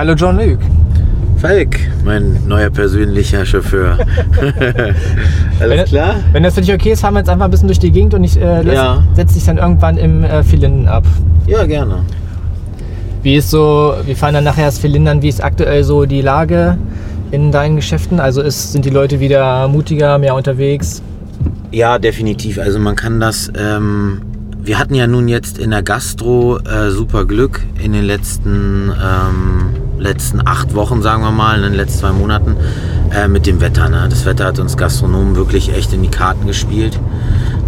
Hallo John-Luc. Falk, mein neuer persönlicher Chauffeur. Alles Wenn- klar? Wenn das für dich okay ist, fahren wir jetzt einfach ein bisschen durch die Gegend und ich äh, Ja. setz dich dann irgendwann im äh, Philinden ab. Ja, gerne. Wie ist so, wir fahren dann nachher das Philindern, wie ist aktuell so die Lage in deinen Geschäften? Also ist, sind die Leute wieder mutiger, mehr unterwegs? Ja, definitiv. Also man kann das. Ähm, wir hatten ja nun jetzt in der Gastro äh, super Glück in den letzten, ähm, letzten acht Wochen, sagen wir mal, in den letzten zwei Monaten äh, mit dem Wetter. Ne? Das Wetter hat uns Gastronomen wirklich echt in die Karten gespielt.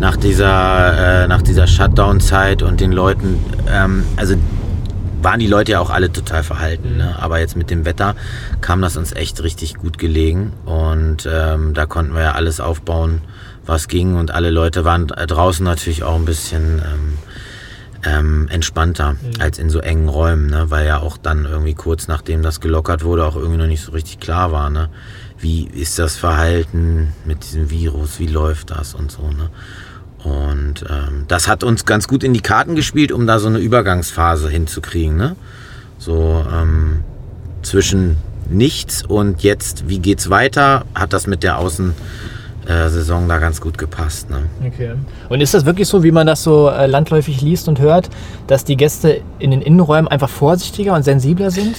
Nach dieser, äh, nach dieser Shutdown-Zeit und den Leuten, ähm, also waren die Leute ja auch alle total verhalten. Ne? Aber jetzt mit dem Wetter kam das uns echt richtig gut gelegen. Und ähm, da konnten wir ja alles aufbauen, was ging. Und alle Leute waren äh, draußen natürlich auch ein bisschen ähm, ähm, entspannter als in so engen Räumen. Ne? Weil ja auch dann irgendwie kurz nachdem das gelockert wurde, auch irgendwie noch nicht so richtig klar war. Ne? Wie ist das Verhalten mit diesem Virus? Wie läuft das und so. Ne? Und ähm, das hat uns ganz gut in die Karten gespielt, um da so eine Übergangsphase hinzukriegen. Ne? So ähm, zwischen nichts und jetzt, wie geht's weiter, hat das mit der Außensaison äh, Saison da ganz gut gepasst. Ne? Okay. Und ist das wirklich so, wie man das so äh, landläufig liest und hört, dass die Gäste in den Innenräumen einfach vorsichtiger und sensibler sind?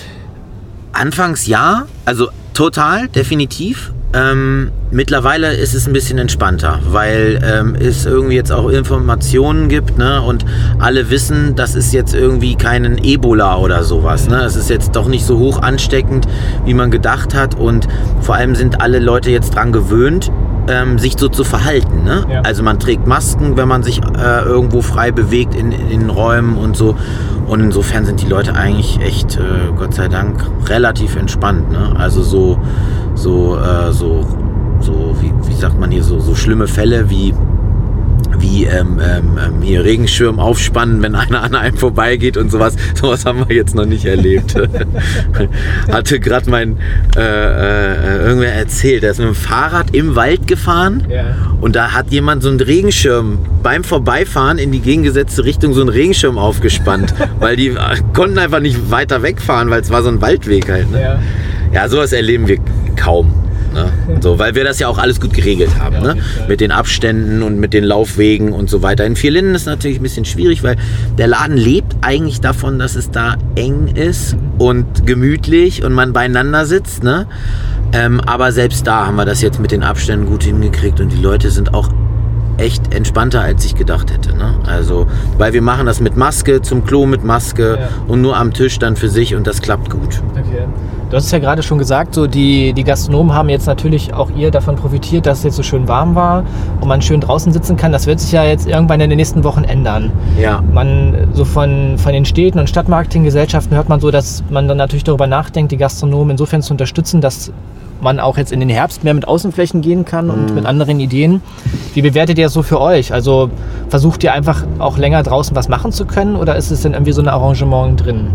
Anfangs ja, also total, definitiv. Ähm, mittlerweile ist es ein bisschen entspannter, weil ähm, es irgendwie jetzt auch Informationen gibt ne? und alle wissen, das ist jetzt irgendwie kein Ebola oder sowas. Ne? Es ist jetzt doch nicht so hoch ansteckend, wie man gedacht hat und vor allem sind alle Leute jetzt dran gewöhnt, ähm, sich so zu verhalten. Ne? Ja. Also man trägt Masken, wenn man sich äh, irgendwo frei bewegt in, in den Räumen und so. Und insofern sind die Leute eigentlich echt, äh, Gott sei Dank, relativ entspannt. Ne? Also so, so, äh, so, so wie, wie sagt man hier, so, so schlimme Fälle wie wie ähm, ähm, ähm, hier Regenschirm aufspannen, wenn einer an einem vorbeigeht und sowas. Sowas haben wir jetzt noch nicht erlebt. Hatte gerade mein äh, äh, irgendwer erzählt, der ist mit dem Fahrrad im Wald gefahren Ja. und da hat jemand so einen Regenschirm beim Vorbeifahren in die gegengesetzte Richtung so einen Regenschirm aufgespannt, weil die konnten einfach nicht weiter wegfahren, weil es war so ein Waldweg halt. Ne? Ja. Ja, sowas erleben wir kaum. Ne? So, weil wir das ja auch alles gut geregelt haben. Ne? Mit den Abständen und mit den Laufwegen und so weiter. In Vierlinden ist natürlich ein bisschen schwierig, weil der Laden lebt eigentlich davon, dass es da eng ist und gemütlich und man beieinander sitzt. Ne? Ähm, aber selbst da haben wir das jetzt mit den Abständen gut hingekriegt und die Leute sind auch echt entspannter, als ich gedacht hätte. Ne? Also, weil wir machen das mit Maske, zum Klo mit Maske Ja. und nur am Tisch dann für sich und das klappt gut. Okay. Du hast es ja gerade schon gesagt, so die, die Gastronomen haben jetzt natürlich auch ihr davon profitiert, dass es jetzt so schön warm war und man schön draußen sitzen kann. Das wird sich ja jetzt irgendwann in den nächsten Wochen ändern. Ja. Man so von, von den Städten und Stadtmarketinggesellschaften hört man so, dass man dann natürlich darüber nachdenkt, die Gastronomen insofern zu unterstützen, dass man auch jetzt in den Herbst mehr mit Außenflächen gehen kann und mit anderen Ideen. Wie bewertet ihr das so für euch? Also versucht ihr einfach auch länger draußen was machen zu können oder ist es denn irgendwie so ein Arrangement drin?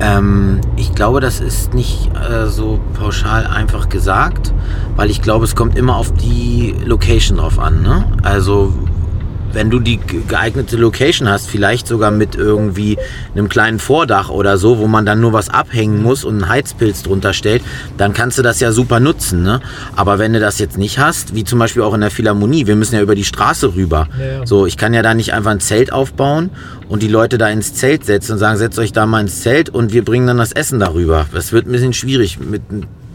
Ähm, ich glaube, das ist nicht äh, so pauschal einfach gesagt, weil ich glaube, es kommt immer auf die Location drauf an. Ne? Also wenn du die ge- geeignete Location hast, vielleicht sogar mit irgendwie einem kleinen Vordach oder so, wo man dann nur was abhängen muss und einen Heizpilz drunter stellt, dann kannst du das ja super nutzen. Ne? Aber wenn du das jetzt nicht hast, wie zum Beispiel auch in der Philharmonie, wir müssen ja über die Straße rüber. Ja. So, ich kann ja da nicht einfach ein Zelt aufbauen und die Leute da ins Zelt setzen und sagen, setzt euch da mal ins Zelt und wir bringen dann das Essen darüber. Das wird ein bisschen schwierig mit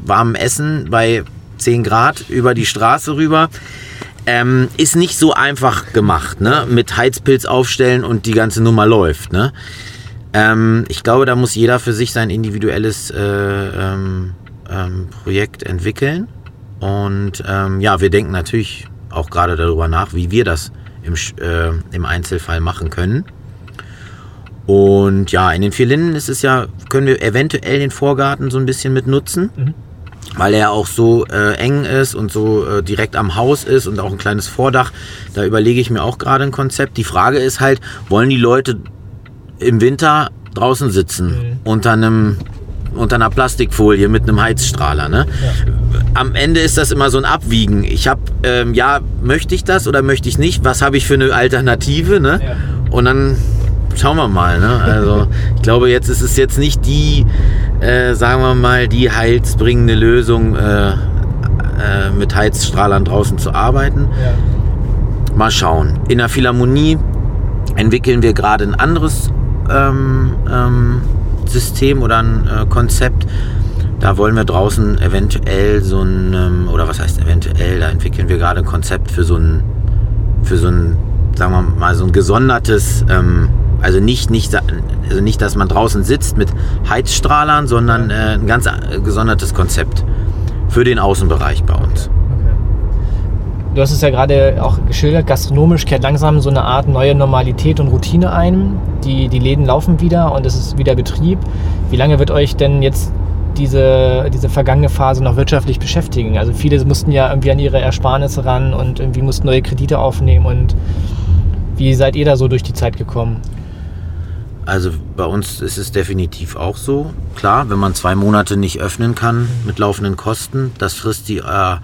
warmem Essen bei 10 Grad über die Straße rüber. Ähm, ist nicht so einfach gemacht, ne? Mit Heizpilz aufstellen und die ganze Nummer läuft, ne? Ähm, ich glaube, da muss jeder für sich sein individuelles äh, ähm, ähm, Projekt entwickeln. Und ähm, ja, wir denken natürlich auch gerade darüber nach, wie wir das im, äh, im Einzelfall machen können. Und ja, in den vier Linden ist es ja, können wir eventuell den Vorgarten so ein bisschen mit nutzen, weil er auch so äh, eng ist und so äh, direkt am Haus ist und auch ein kleines Vordach. Da überlege ich mir auch gerade ein Konzept. Die Frage ist halt, wollen die Leute im Winter draußen sitzen unter einem unter einer Plastikfolie mit einem Heizstrahler. Ne? Am Ende ist das immer so ein Abwiegen. Ich habe, ähm, ja, möchte ich das oder möchte ich nicht? Was habe ich für eine Alternative? Ne? Ja. Und dann schauen wir mal. Ne? Also ich glaube, jetzt ist es jetzt nicht die, äh, sagen wir mal, die heilsbringende Lösung, äh, äh, mit Heizstrahlern draußen zu arbeiten. Ja. Mal schauen. In der Philharmonie entwickeln wir gerade ein anderes ähm, ähm, System oder ein äh, Konzept. Da wollen wir draußen eventuell so ein, ähm, oder was heißt eventuell, da entwickeln wir gerade ein Konzept für so ein, für so ein, sagen wir mal, so ein gesondertes, ähm, also nicht, nicht, also nicht, dass man draußen sitzt mit Heizstrahlern, sondern äh, ein ganz äh, gesondertes Konzept für den Außenbereich bei uns. Du hast es ja gerade auch geschildert, gastronomisch kehrt langsam so eine Art neue Normalität und Routine ein. Die, die Läden laufen wieder und es ist wieder Betrieb. Wie lange wird euch denn jetzt diese, diese vergangene Phase noch wirtschaftlich beschäftigen? Also viele mussten ja irgendwie an ihre Ersparnisse ran und irgendwie mussten neue Kredite aufnehmen. Und wie seid ihr da so durch die Zeit gekommen? Also bei uns ist es definitiv auch so. Klar, wenn man zwei Monate nicht öffnen kann mit laufenden Kosten, das frisst die... Äh,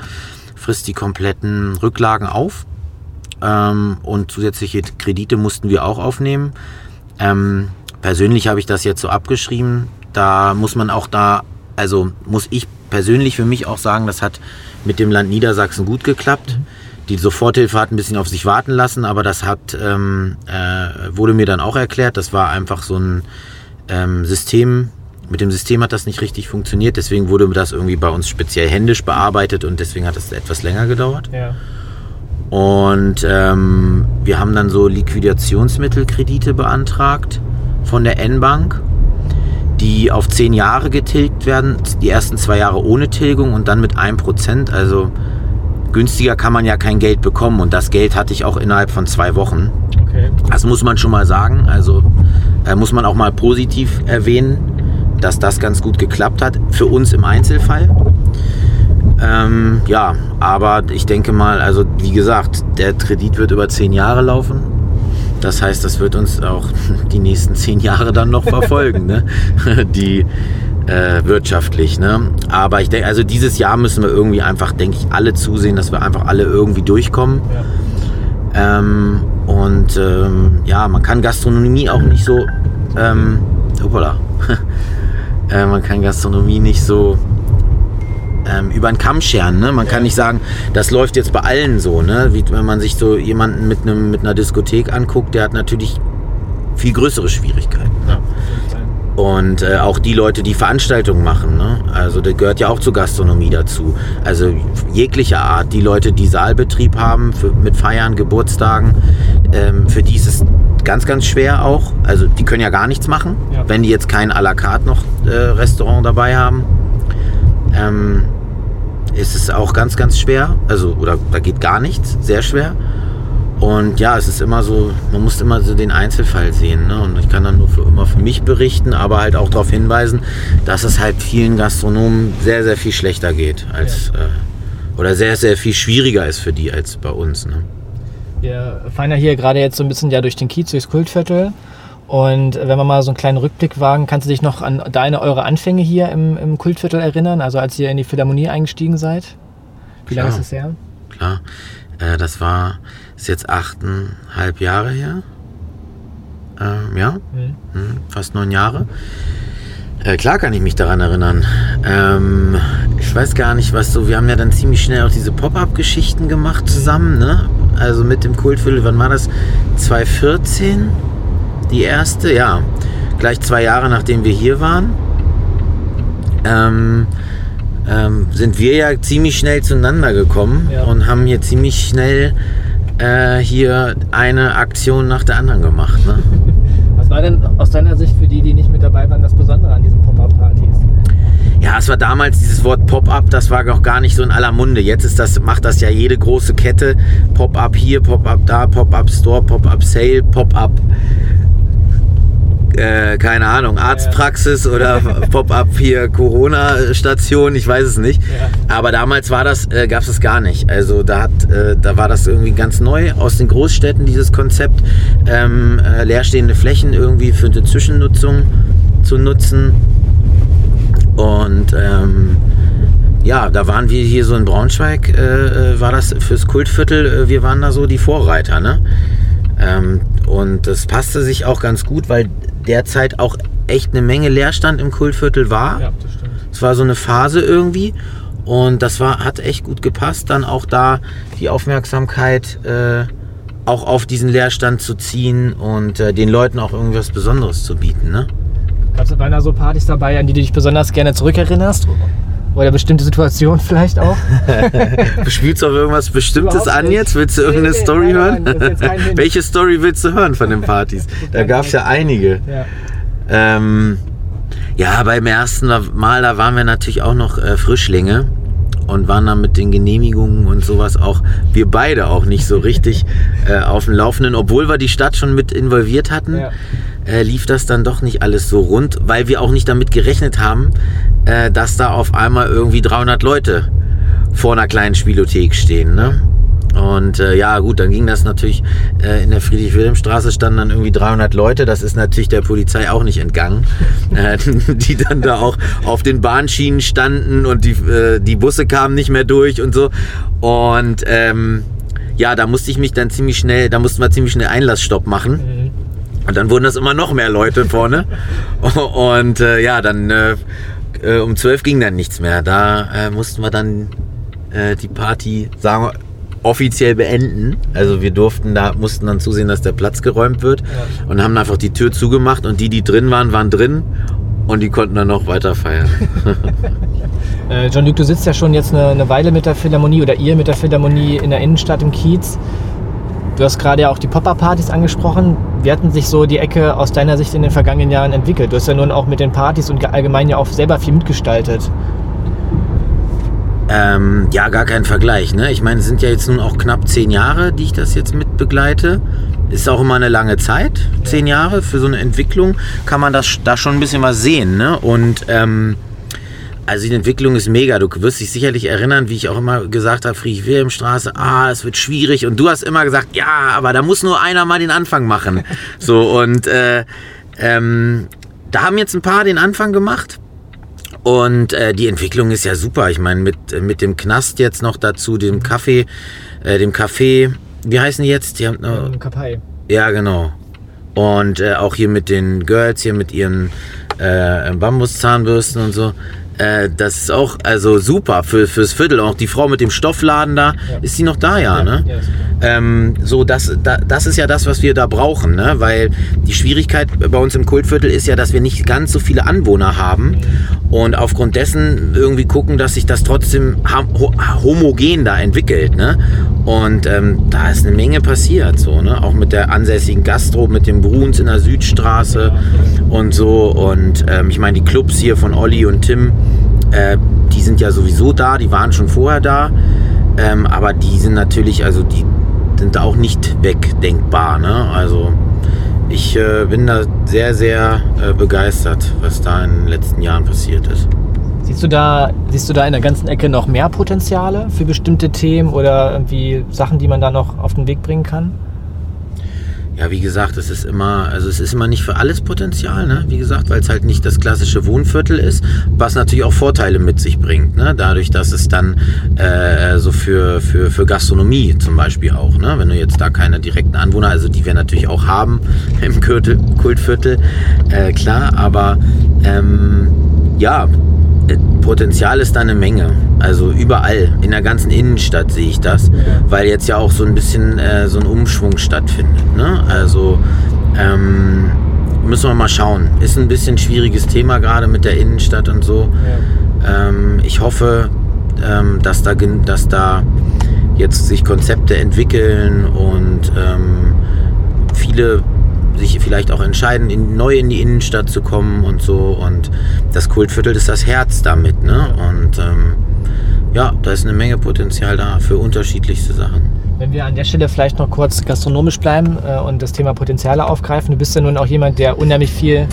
frisst die kompletten Rücklagen auf. Ähm, und zusätzliche Kredite mussten wir auch aufnehmen. Ähm, persönlich habe ich das jetzt so abgeschrieben. Da muss man auch da, also muss ich persönlich für mich auch sagen, das hat mit dem Land Niedersachsen gut geklappt. Die Soforthilfe hat ein bisschen auf sich warten lassen, aber das hat, ähm, äh, wurde mir dann auch erklärt. Das war einfach so ein ähm, System, mit dem System hat das nicht richtig funktioniert, deswegen wurde das irgendwie bei uns speziell händisch bearbeitet und deswegen hat es etwas länger gedauert. Ja. Und ähm, wir haben dann so Liquidationsmittelkredite beantragt von der N-Bank, die auf zehn Jahre getilgt werden, die ersten zwei Jahre ohne Tilgung und dann mit 1%. Also günstiger kann man ja kein Geld bekommen und das Geld hatte ich auch innerhalb von zwei Wochen. Okay. Das muss man schon mal sagen, also äh, muss man auch mal positiv erwähnen dass das ganz gut geklappt hat. Für uns im Einzelfall. Ähm, ja, aber ich denke mal, also wie gesagt, der Kredit wird über zehn Jahre laufen. Das heißt, das wird uns auch die nächsten zehn Jahre dann noch verfolgen, ne? die äh, wirtschaftlich. Ne? Aber ich denke, also dieses Jahr müssen wir irgendwie einfach, denke ich, alle zusehen, dass wir einfach alle irgendwie durchkommen. Ja. Ähm, und ähm, ja, man kann Gastronomie auch nicht so, ähm, hoppala, Äh, man kann Gastronomie nicht so ähm, über den Kamm scheren. Ne? Man ja. kann nicht sagen, das läuft jetzt bei allen so. Ne? Wie wenn man sich so jemanden mit, einem, mit einer Diskothek anguckt, der hat natürlich viel größere Schwierigkeiten. Und äh, auch die Leute, die Veranstaltungen machen, ne? also das gehört ja auch zur Gastronomie dazu. Also jeglicher Art, die Leute, die Saalbetrieb haben für, mit Feiern, Geburtstagen, ähm, für die ist es ganz, ganz schwer auch. Also die können ja gar nichts machen, ja. wenn die jetzt kein à la carte noch äh, Restaurant dabei haben. Ähm, ist es auch ganz, ganz schwer. Also, oder da geht gar nichts, sehr schwer. Und ja, es ist immer so, man muss immer so den Einzelfall sehen. Ne? Und ich kann dann nur für, immer für mich berichten, aber halt auch darauf hinweisen, dass es halt vielen Gastronomen sehr, sehr viel schlechter geht als ja. äh, oder sehr, sehr viel schwieriger ist für die als bei uns. Ne? Wir fahren ja hier gerade jetzt so ein bisschen ja durch den Kiez, durchs Kultviertel. Und wenn wir mal so einen kleinen Rückblick wagen, kannst du dich noch an deine, eure Anfänge hier im, im Kultviertel erinnern? Also als ihr in die Philharmonie eingestiegen seid? Wie lange ist es her? Klar, äh, das war ist jetzt achteinhalb Jahre her. Ähm, ja, mhm. Hm, fast neun Jahre. Äh, klar kann ich mich daran erinnern. Ähm, ich weiß gar nicht, was so. Wir haben ja dann ziemlich schnell auch diese Pop-up-Geschichten gemacht zusammen, ne? Also mit dem Kultviertel, wann war das? 2014? Die erste, ja. Gleich zwei Jahre nachdem wir hier waren. Ähm, ähm, sind wir ja ziemlich schnell zueinander gekommen ja. und haben hier ziemlich schnell äh, hier eine Aktion nach der anderen gemacht. Ne? Was war denn aus deiner Sicht für die, die nicht mit dabei waren, das Besondere an diesen Pop-Up-Partys? Ja, es war damals dieses Wort Pop-up, das war auch gar nicht so in aller Munde. Jetzt ist das, macht das ja jede große Kette. Pop-up hier, Pop-up da, Pop-up Store, Pop-up Sale, Pop-up äh, keine Ahnung, Arztpraxis oder Pop-up hier Corona-Station, ich weiß es nicht. Aber damals war das, äh, gab es das gar nicht. Also da hat, äh, da war das irgendwie ganz neu aus den Großstädten, dieses Konzept, ähm, äh, leerstehende Flächen irgendwie für eine Zwischennutzung zu nutzen. Und ähm, ja, da waren wir hier so in Braunschweig, äh, äh war das fürs Kultviertel, wir waren da so die Vorreiter, ne? Ähm, und das passte sich auch ganz gut, weil derzeit auch echt eine Menge Leerstand im Kultviertel war. Ja, das stimmt. Es war so eine Phase irgendwie und das war, hat echt gut gepasst, dann auch da die Aufmerksamkeit äh, auch auf diesen Leerstand zu ziehen und äh, den Leuten auch irgendwas Besonderes zu bieten. Ne? Gab es da so Partys dabei, an die du dich besonders gerne zurückerinnerst? Oder bestimmte Situationen vielleicht auch? Spielst du auf irgendwas Bestimmtes an jetzt? Willst du irgendeine Nee, nee, Story nein, hören? nein, Hint. Welche Story willst du hören von den Partys? Da gab es ja einige. Ja. Ähm, ja, beim ersten Mal, da waren wir natürlich auch noch äh, Frischlinge und waren dann mit den Genehmigungen und sowas auch, wir beide auch nicht so richtig äh, auf dem Laufenden, obwohl wir die Stadt schon mit involviert hatten. Ja. Äh, lief das dann doch nicht alles so rund, weil wir auch nicht damit gerechnet haben, äh, dass da auf einmal irgendwie 300 Leute vor einer kleinen Spielothek stehen. Ne? Und äh, ja, gut, dann ging das natürlich äh, in der Friedrich-Wilhelm-Straße standen dann irgendwie 300 Leute. Das ist natürlich der Polizei auch nicht entgangen, äh, die dann da auch auf den Bahnschienen standen und die, äh, die Busse kamen nicht mehr durch und so. Und ähm, ja, da musste ich mich dann ziemlich schnell, da mussten wir ziemlich schnell Einlassstopp machen. Mhm. Und dann wurden das immer noch mehr Leute vorne. Und äh, ja, dann äh, äh, um 12 ging dann nichts mehr. Da äh, mussten wir dann äh, die Party, sagen wir, offiziell beenden. Also wir durften da, mussten dann zusehen, dass der Platz geräumt wird Ja. und haben einfach die Tür zugemacht und die, die drin waren, waren drin und die konnten dann noch weiter feiern. Äh, John-Luc, du sitzt ja schon jetzt eine, eine Weile mit der Philharmonie oder ihr mit der Philharmonie in der Innenstadt im Kiez. Du hast gerade ja auch die Pop-Up-Partys angesprochen. Wie hatten sich so die Ecke aus deiner Sicht in den vergangenen Jahren entwickelt? Du hast ja nun auch mit den Partys und allgemein ja auch selber viel mitgestaltet. Ähm, ja, gar kein Vergleich. Ne? Ich meine, es sind ja jetzt nun auch knapp zehn Jahre, die ich das jetzt mit begleite. Ist auch immer eine lange Zeit. Zehn Jahre für so eine Entwicklung kann man das, da schon ein bisschen was sehen. Ne? Und ähm, also die Entwicklung ist mega. Du wirst dich sicherlich erinnern, wie ich auch immer gesagt habe, Friedrich-Wilhelm-Straße, ah, es wird schwierig. Und du hast immer gesagt, ja, aber da muss nur einer mal den Anfang machen. So, und äh, ähm, da haben jetzt ein paar den Anfang gemacht. Und äh, die Entwicklung ist ja super. Ich meine, mit, mit dem Knast jetzt noch dazu, dem Kaffee, äh, dem Café, wie heißen die jetzt? Die haben, äh, Ähm, Kapai. ja, genau. Und äh, auch hier mit den Girls, hier mit ihren äh, Bambuszahnbürsten und so. Äh, das ist auch also super für, fürs Viertel. Auch die Frau mit dem Stoffladen da, Ja. ist sie noch da, ja, ne? Ja, Ähm, so, das, da, das ist ja das, was wir da brauchen, ne? weil die Schwierigkeit bei uns im Kultviertel ist ja, dass wir nicht ganz so viele Anwohner haben und aufgrund dessen irgendwie gucken, dass sich das trotzdem homogen da entwickelt. Ne? Und ähm, da ist eine Menge passiert, so, ne? auch mit der ansässigen Gastro, mit dem Bruns in der Südstraße und so. Und ähm, ich meine, die Clubs hier von Olli und Tim, äh, die sind ja sowieso da, die waren schon vorher da. Ähm, aber die sind natürlich, also die sind da auch nicht wegdenkbar. Ne? Also ich äh, bin da sehr, sehr äh, begeistert, was da in den letzten Jahren passiert ist. Siehst du da, siehst du da in der ganzen Ecke noch mehr Potenziale für bestimmte Themen oder irgendwie Sachen, die man da noch auf den Weg bringen kann? Ja, wie gesagt, es ist immer, also es ist immer nicht für alles Potenzial, ne? Wie gesagt, weil es halt nicht das klassische Wohnviertel ist, was natürlich auch Vorteile mit sich bringt, ne? Dadurch, dass es dann äh, so für, für, für Gastronomie zum Beispiel auch, ne? Wenn du jetzt da keine direkten Anwohner, also die wir natürlich auch haben im Kultviertel, Kultviertel äh, klar, aber ähm, ja, Potenzial ist da eine Menge. Also überall, in der ganzen Innenstadt sehe ich das, weil jetzt ja auch so ein bisschen äh, so ein Umschwung stattfindet. Ne? Also ähm, müssen wir mal schauen. Ist ein bisschen schwieriges Thema gerade mit der Innenstadt und so. Ähm, ich hoffe, ähm, dass, da, dass da jetzt sich Konzepte entwickeln und ähm, viele sich vielleicht auch entscheiden, in, neu in die Innenstadt zu kommen und so. Und das Kultviertel ist das Herz damit. Ne? Und ähm, ja, da ist eine Menge Potenzial da für unterschiedlichste Sachen. Wenn wir an der Stelle vielleicht noch kurz gastronomisch bleiben äh, und das Thema Potenziale aufgreifen. Du bist ja nun auch jemand, der unheimlich viel,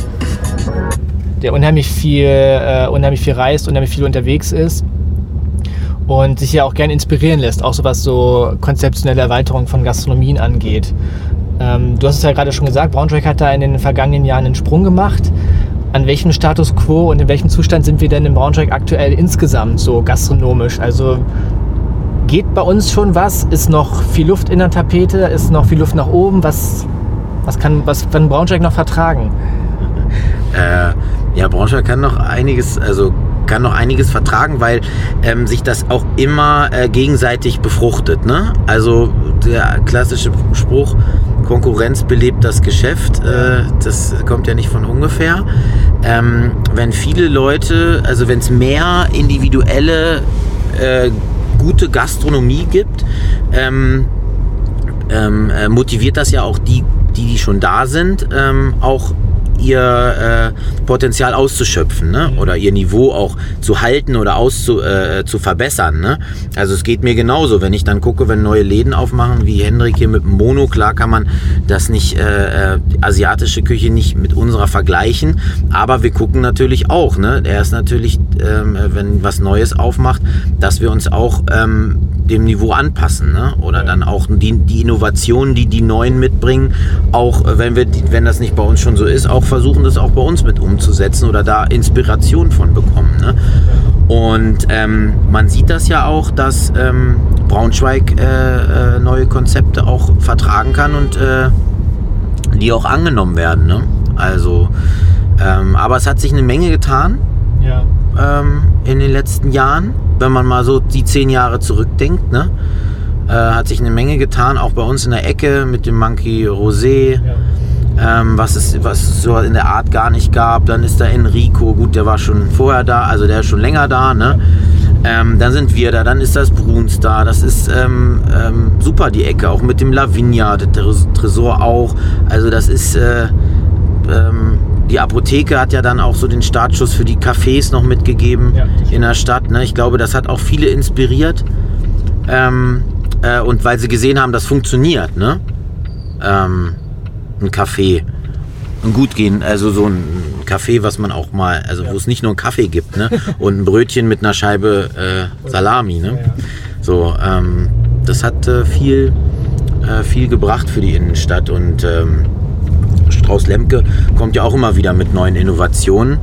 der unheimlich viel, äh, unheimlich viel reist, unheimlich viel unterwegs ist und sich ja auch gerne inspirieren lässt, auch so was so konzeptionelle Erweiterung von Gastronomien angeht. Ähm, du hast es ja gerade schon gesagt, Braunschweig hat da in den vergangenen Jahren einen Sprung gemacht. An welchem Status quo und in welchem Zustand sind wir denn in Braunschweig aktuell insgesamt so gastronomisch? Also geht bei uns schon was? Ist noch viel Luft in der Tapete? Ist noch viel Luft nach oben? Was, Was kann, was kann Braunschweig noch vertragen? Äh, ja, Braunschweig kann noch einiges, also kann noch einiges vertragen, weil ähm, sich das auch immer äh, gegenseitig befruchtet. Ne? Also der klassische Spruch, Konkurrenz belebt das Geschäft, äh, das kommt ja nicht von ungefähr. Ähm, wenn viele Leute, also wenn es mehr individuelle äh, gute Gastronomie gibt, ähm, ähm, äh, motiviert das ja auch die, die, die schon da sind, auch ihr äh, Potenzial auszuschöpfen ne? oder ihr Niveau auch zu halten oder auszu, äh, zu verbessern. Ne? Also es geht mir genauso, wenn ich dann gucke, wenn neue Läden aufmachen, wie Hendrik hier mit Mono, klar kann man das nicht, äh, äh, asiatische Küche nicht mit unserer vergleichen, aber wir gucken natürlich auch, ne? er ist natürlich, ähm, wenn was Neues aufmacht, dass wir uns auch ähm, dem Niveau anpassen. Ne? Oder ja. dann auch die, die Innovationen, die die Neuen mitbringen, auch äh, wenn, wir, wenn das nicht bei uns schon so ist, auch versuchen, das auch bei uns mit umzusetzen oder da Inspiration von bekommen. Ne? Und ähm, man sieht das ja auch, dass ähm, Braunschweig äh, äh, neue Konzepte auch vertragen kann und äh, die auch angenommen werden. Ne? Also, ähm, aber es hat sich eine Menge getan ja. Ähm, in den letzten Jahren wenn man mal so die zehn Jahre zurückdenkt, ne? Äh, hat sich eine Menge getan, auch bei uns in der Ecke mit dem Monkey Rosé, ja. ähm, was, es, was es so in der Art gar nicht gab. Dann ist da Enrico, gut, der war schon vorher da, also der ist schon länger da, ne? Ähm, dann sind wir da, dann ist das Bruns da, das ist ähm, ähm, super die Ecke, auch mit dem Lavinia, der Tresor auch. Also das ist äh, ähm, die Apotheke hat ja dann auch so den Startschuss für die Cafés noch mitgegeben ja, in der Stadt. Ne? Ich glaube, das hat auch viele inspiriert. Ähm, äh, und weil sie gesehen haben, das funktioniert. Ne? Ähm, ein Café. Ein gut gehen, also so ein Café, was man auch mal, also ja. wo es nicht nur einen Kaffee gibt, ne? Und ein Brötchen mit einer Scheibe äh, Salami, ne? Ja, so, ähm, das hat äh, viel, äh, viel gebracht für die Innenstadt und ähm, Strauß Lemke kommt ja auch immer wieder mit neuen Innovationen.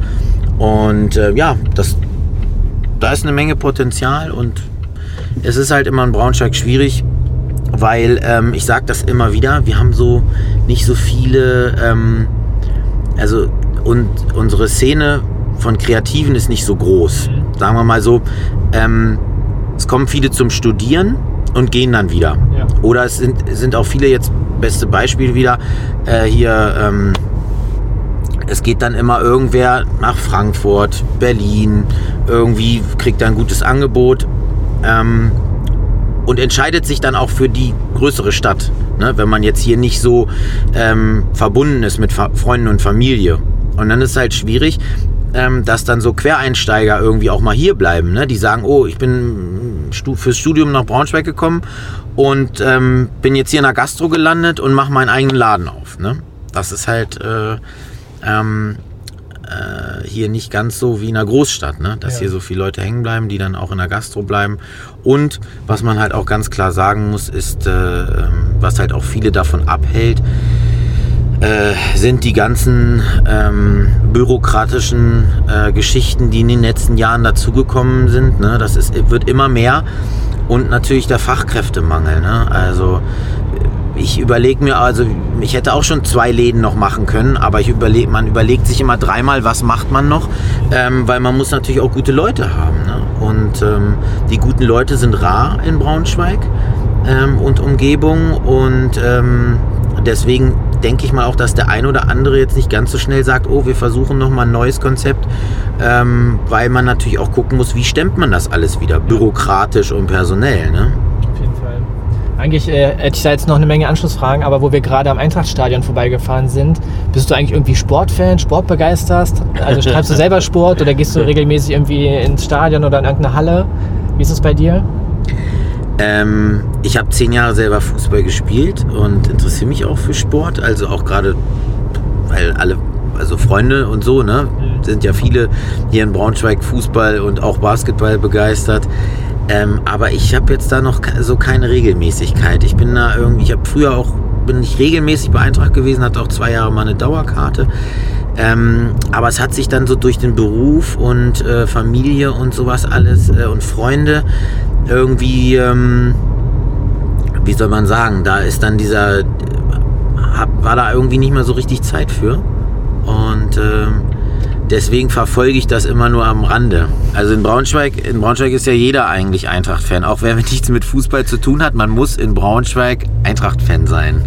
Und äh, ja, das, da ist eine Menge Potenzial und es ist halt immer in Braunschweig schwierig, weil ähm, ich sage das immer wieder, wir haben so nicht so viele, ähm, also und unsere Szene von Kreativen ist nicht so groß. Mhm. Sagen wir mal so, ähm, es kommen viele zum Studieren und gehen dann wieder. Ja. Oder es sind, sind auch viele jetzt, beste Beispiel wieder, äh, hier, ähm, es geht dann immer irgendwer nach Frankfurt, Berlin, irgendwie kriegt er ein gutes Angebot ähm, und entscheidet sich dann auch für die größere Stadt, ne? wenn man jetzt hier nicht so ähm, verbunden ist mit Fa Freunden und Familie. Und dann ist es halt schwierig, ähm, dass dann so Quereinsteiger irgendwie auch mal hier bleiben. Ne? Die sagen, oh, ich bin fürs Studium nach Braunschweig gekommen und ähm, bin jetzt hier in der Gastro gelandet und mache meinen eigenen Laden auf. Ne? Das ist halt äh, ähm, äh, hier nicht ganz so wie in einer Großstadt, ne? dass ja. hier so viele Leute hängen bleiben, die dann auch in der Gastro bleiben. Und was man halt auch ganz klar sagen muss, ist, äh, ähm, was halt auch viele davon abhält, äh, sind die ganzen ähm, bürokratischen äh, Geschichten, die in den letzten Jahren dazugekommen sind. Ne? Das ist, wird immer mehr und natürlich der Fachkräftemangel. Ne? Also ich überlege mir, also ich hätte auch schon zwei Läden noch machen können, aber ich überleg, man überlegt sich immer dreimal, was macht man noch, ähm, weil man muss natürlich auch gute Leute haben. Ne? Und ähm, die guten Leute sind rar in Braunschweig ähm, und Umgebung und ähm, deswegen denke ich mal auch, dass der ein oder andere jetzt nicht ganz so schnell sagt, oh, wir versuchen nochmal ein neues Konzept, ähm, weil man natürlich auch gucken muss, wie stemmt man das alles wieder, bürokratisch und personell. Ne? Auf jeden Fall. Eigentlich äh, hätte ich da jetzt noch eine Menge Anschlussfragen, aber wo wir gerade am Eintrachtstadion vorbeigefahren sind, bist du eigentlich irgendwie Sportfan, sportbegeistert? Also treibst du selber Sport oder gehst du regelmäßig irgendwie ins Stadion oder in irgendeine Halle? Wie ist es bei dir? Ähm, ich habe zehn Jahre selber Fußball gespielt und interessiere mich auch für Sport. Also auch gerade, weil alle, also Freunde und so, ne, sind ja viele hier in Braunschweig Fußball und auch Basketball begeistert. Ähm, aber ich habe jetzt da noch so keine Regelmäßigkeit. Ich bin da irgendwie, ich habe früher auch, bin ich regelmäßig bei Eintracht gewesen, hatte auch zwei Jahre mal eine Dauerkarte. Ähm, aber es hat sich dann so durch den Beruf und äh, Familie und sowas alles äh, und Freunde irgendwie, ähm, wie soll man sagen, da ist dann dieser hab, war da irgendwie nicht mehr so richtig Zeit für. Und ähm, deswegen verfolge ich das immer nur am Rande. Also in Braunschweig, in Braunschweig ist ja jeder eigentlich Eintracht-Fan, auch wer nichts mit Fußball zu tun hat. Man muss in Braunschweig Eintracht-Fan sein,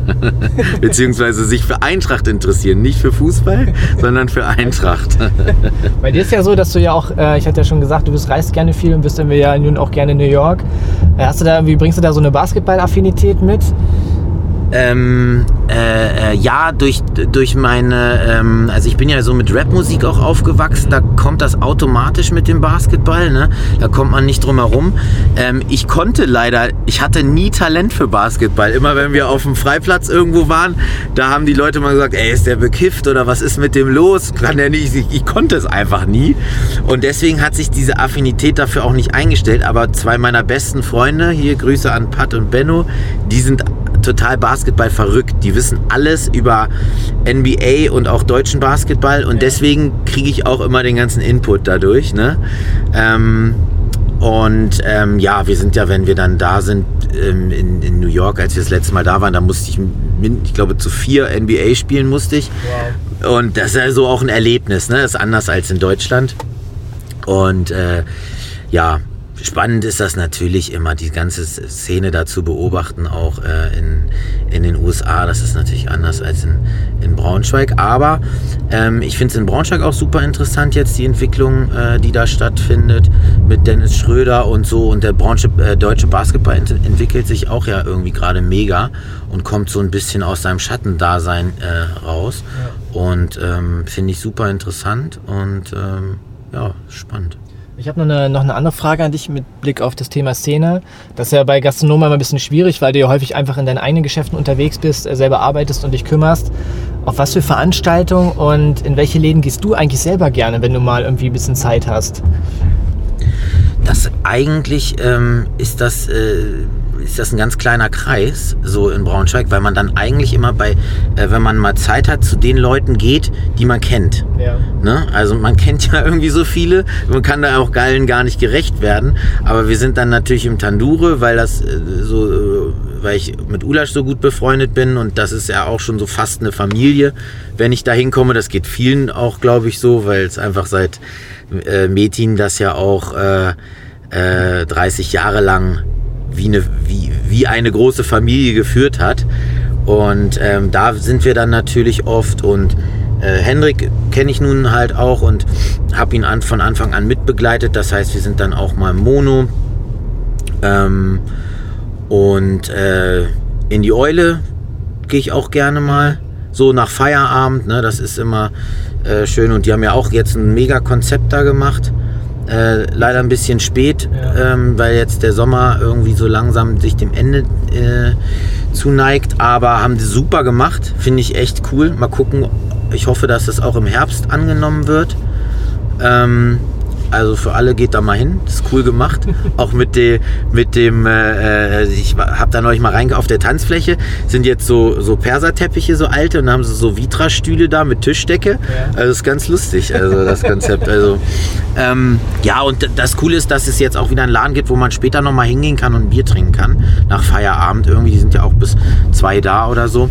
beziehungsweise sich für Eintracht interessieren, nicht für Fußball, sondern für Eintracht. Bei dir ist ja so, dass du ja auch, äh, ich hatte ja schon gesagt, du bist reist gerne viel und bist dann ja nun auch gerne in New York. Äh, hast du da, wie bringst du da so eine Basketball-Affinität mit? Ähm, äh, äh, ja, durch, durch meine, ähm, also ich bin ja so mit Rapmusik auch aufgewachsen, da kommt das automatisch mit dem Basketball, ne? da kommt man nicht drum herum. Ähm, ich konnte leider, ich hatte nie Talent für Basketball. Immer wenn wir auf dem Freiplatz irgendwo waren, da haben die Leute mal gesagt, ey, ist der bekifft oder was ist mit dem los? Kann der nicht? Ich, ich konnte es einfach nie. Und deswegen hat sich diese Affinität dafür auch nicht eingestellt. Aber zwei meiner besten Freunde, hier Grüße an Pat und Benno, die sind total Basketball verrückt. Die wissen alles über NBA und auch deutschen Basketball und deswegen kriege ich auch immer den ganzen Input dadurch. Ne? Ähm, und ähm, ja, wir sind ja, wenn wir dann da sind ähm, in, in, New York, als wir das letzte Mal da waren, da musste ich, ich glaube, zu vier NBA spielen musste ich. Wow. Und das ist ja so auch ein Erlebnis, ne? Das ist anders als in Deutschland. Und äh, ja, spannend ist das natürlich immer, die ganze Szene da zu beobachten, auch äh, in, in den USA. Das ist natürlich anders als in, in Braunschweig. Aber ähm, ich finde es in Braunschweig auch super interessant jetzt, die Entwicklung, äh, die da stattfindet mit Dennis Schröder und so. Und der Braunschwe äh, deutsche Basketball ent entwickelt sich auch ja irgendwie gerade mega und kommt so ein bisschen aus seinem Schattendasein äh, raus. Ja. Und ähm, finde ich super interessant und ähm, ja, spannend. Ich habe noch eine, noch eine andere Frage an dich mit Blick auf das Thema Szene. Das ist ja bei Gastronomen immer ein bisschen schwierig, weil du ja häufig einfach in deinen eigenen Geschäften unterwegs bist, äh, selber arbeitest und dich kümmerst. Auf was für Veranstaltungen und in welche Läden gehst du eigentlich selber gerne, wenn du mal irgendwie ein bisschen Zeit hast? Das eigentlich ähm, ist das. Äh ist das ein ganz kleiner Kreis, so in Braunschweig, weil man dann eigentlich immer bei, äh, wenn man mal Zeit hat, zu den Leuten geht, die man kennt. Ja. Ne? Also man kennt ja irgendwie so viele, man kann da auch Geilen gar nicht gerecht werden, aber wir sind dann natürlich im Tandure, weil das äh, so, äh, weil ich mit Ulasch so gut befreundet bin und das ist ja auch schon so fast eine Familie, wenn ich da hinkomme. Das geht vielen auch, glaube ich, so, weil es einfach seit äh, Metin das ja auch äh, 30 äh, Jahre lang wie eine, wie, wie eine große Familie geführt hat. Und ähm, da sind wir dann natürlich oft und äh, Hendrik kenne ich nun halt auch und habe ihn an, von Anfang an mitbegleitet. Das heißt, wir sind dann auch mal Mono. Ähm, und äh, in die Eule gehe ich auch gerne mal. So nach Feierabend, ne, das ist immer äh, schön. Und die haben ja auch jetzt ein mega Konzept da gemacht. Äh, leider ein bisschen spät, ja. ähm, weil jetzt der Sommer irgendwie so langsam sich dem Ende äh, zuneigt. Aber haben sie super gemacht, finde ich echt cool. Mal gucken, ich hoffe, dass das auch im Herbst angenommen wird. Ähm, also für alle geht da mal hin. Das ist cool gemacht. Auch mit, de, mit dem, äh, äh ich habe da neulich mal reingegangen, auf der Tanzfläche sind jetzt so, so Perserteppiche, so alte, und dann haben sie so Vitra-Stühle da mit Tischdecke. Ja. Also ist ganz lustig, also das Konzept. Also, ähm, ja, und das Coole ist, dass es jetzt auch wieder einen Laden gibt, wo man später nochmal hingehen kann und ein Bier trinken kann. Nach Feierabend irgendwie. Die sind ja auch bis zwei da oder so.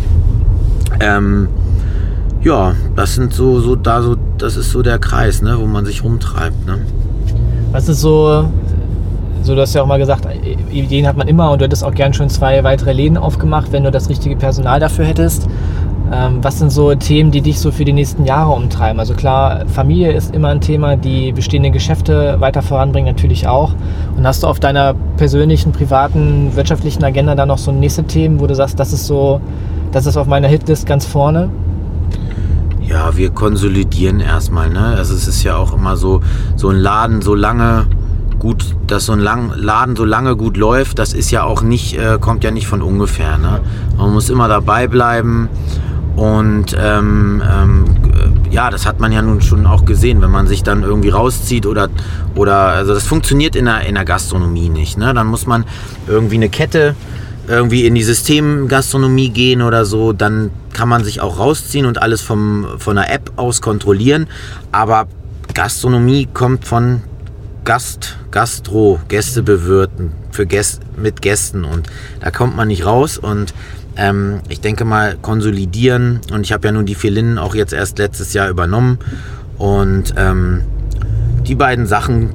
Ähm, ja, das sind so, so da so, das ist so der Kreis, ne, wo man sich rumtreibt. Ne? Was ist so, so du hast ja auch mal gesagt, Ideen hat man immer und du hättest auch gern schon zwei weitere Läden aufgemacht, wenn du das richtige Personal dafür hättest. Ähm, was sind so Themen, die dich so für die nächsten Jahre umtreiben? Also klar, Familie ist immer ein Thema, die bestehenden Geschäfte weiter voranbringen natürlich auch. Und hast du auf deiner persönlichen, privaten, wirtschaftlichen Agenda da noch so nächste Themen, wo du sagst, das ist so, das ist auf meiner Hitlist ganz vorne? Ja, wir konsolidieren erstmal. Ne? Also es ist ja auch immer so, so ein Laden so lange gut, dass so ein Lang Laden so lange gut läuft, das ist ja auch nicht, äh, kommt ja nicht von ungefähr. Ne? Man muss immer dabei bleiben und ähm, ähm, ja, das hat man ja nun schon auch gesehen, wenn man sich dann irgendwie rauszieht oder, oder also das funktioniert in der, in der Gastronomie nicht. Ne? Dann muss man irgendwie eine Kette irgendwie in die Systemgastronomie gehen oder so, dann kann man sich auch rausziehen und alles vom, von der App aus kontrollieren. Aber Gastronomie kommt von Gast, Gastro, Gäste bewirten, für Gäste, mit Gästen. Und da kommt man nicht raus. Und Ähm, ich denke mal konsolidieren. Und ich habe ja nun die vier Linden auch jetzt erst letztes Jahr übernommen. Und ähm, die beiden Sachen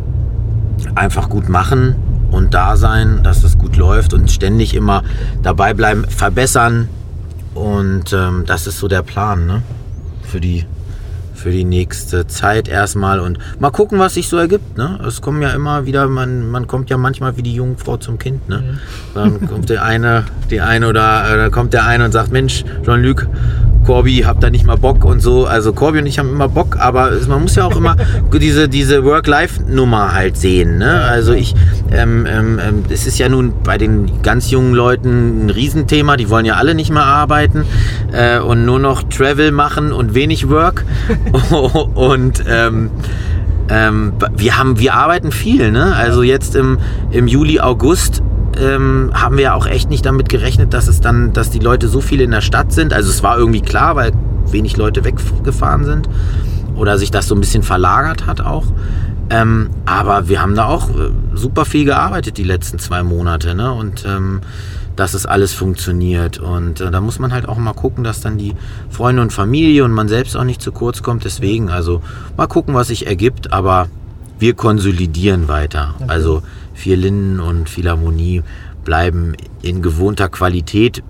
einfach gut machen und da sein, dass das gut läuft und ständig immer dabei bleiben, verbessern und ähm, das ist so der Plan ne? für die für die nächste Zeit erstmal und mal gucken, was sich so ergibt. Ne? Es kommen ja immer wieder, man, man kommt ja manchmal wie die Jungfrau zum Kind. Ne? Mhm. Dann kommt der eine, die eine oder äh, kommt der eine und sagt, Mensch, Jean-Luc, Corby, habt da nicht mal Bock und so. Also Corby und ich haben immer Bock, aber man muss ja auch immer diese, diese Work-Life-Nummer halt sehen. Ne? Also ich, ähm, ähm, ähm, es ist ja nun bei den ganz jungen Leuten ein Riesenthema. Die wollen ja alle nicht mehr arbeiten äh, und nur noch Travel machen und wenig Work. und ähm, ähm, wir haben, wir arbeiten viel. Ne? Also jetzt im, im Juli, August ähm, haben wir ja auch echt nicht damit gerechnet, dass es dann, dass die Leute so viele in der Stadt sind. Also es war irgendwie klar, weil wenig Leute weggefahren sind oder sich das so ein bisschen verlagert hat auch. Ähm, aber wir haben da auch äh, super viel gearbeitet die letzten zwei Monate, ne? Und ähm, dass es alles funktioniert. Und äh, da muss man halt auch mal gucken, dass dann die Freunde und Familie und man selbst auch nicht zu kurz kommt. Deswegen, also mal gucken, was sich ergibt, aber wir konsolidieren weiter. Okay. Also Vier Linden und Philharmonie bleiben in gewohnter Qualität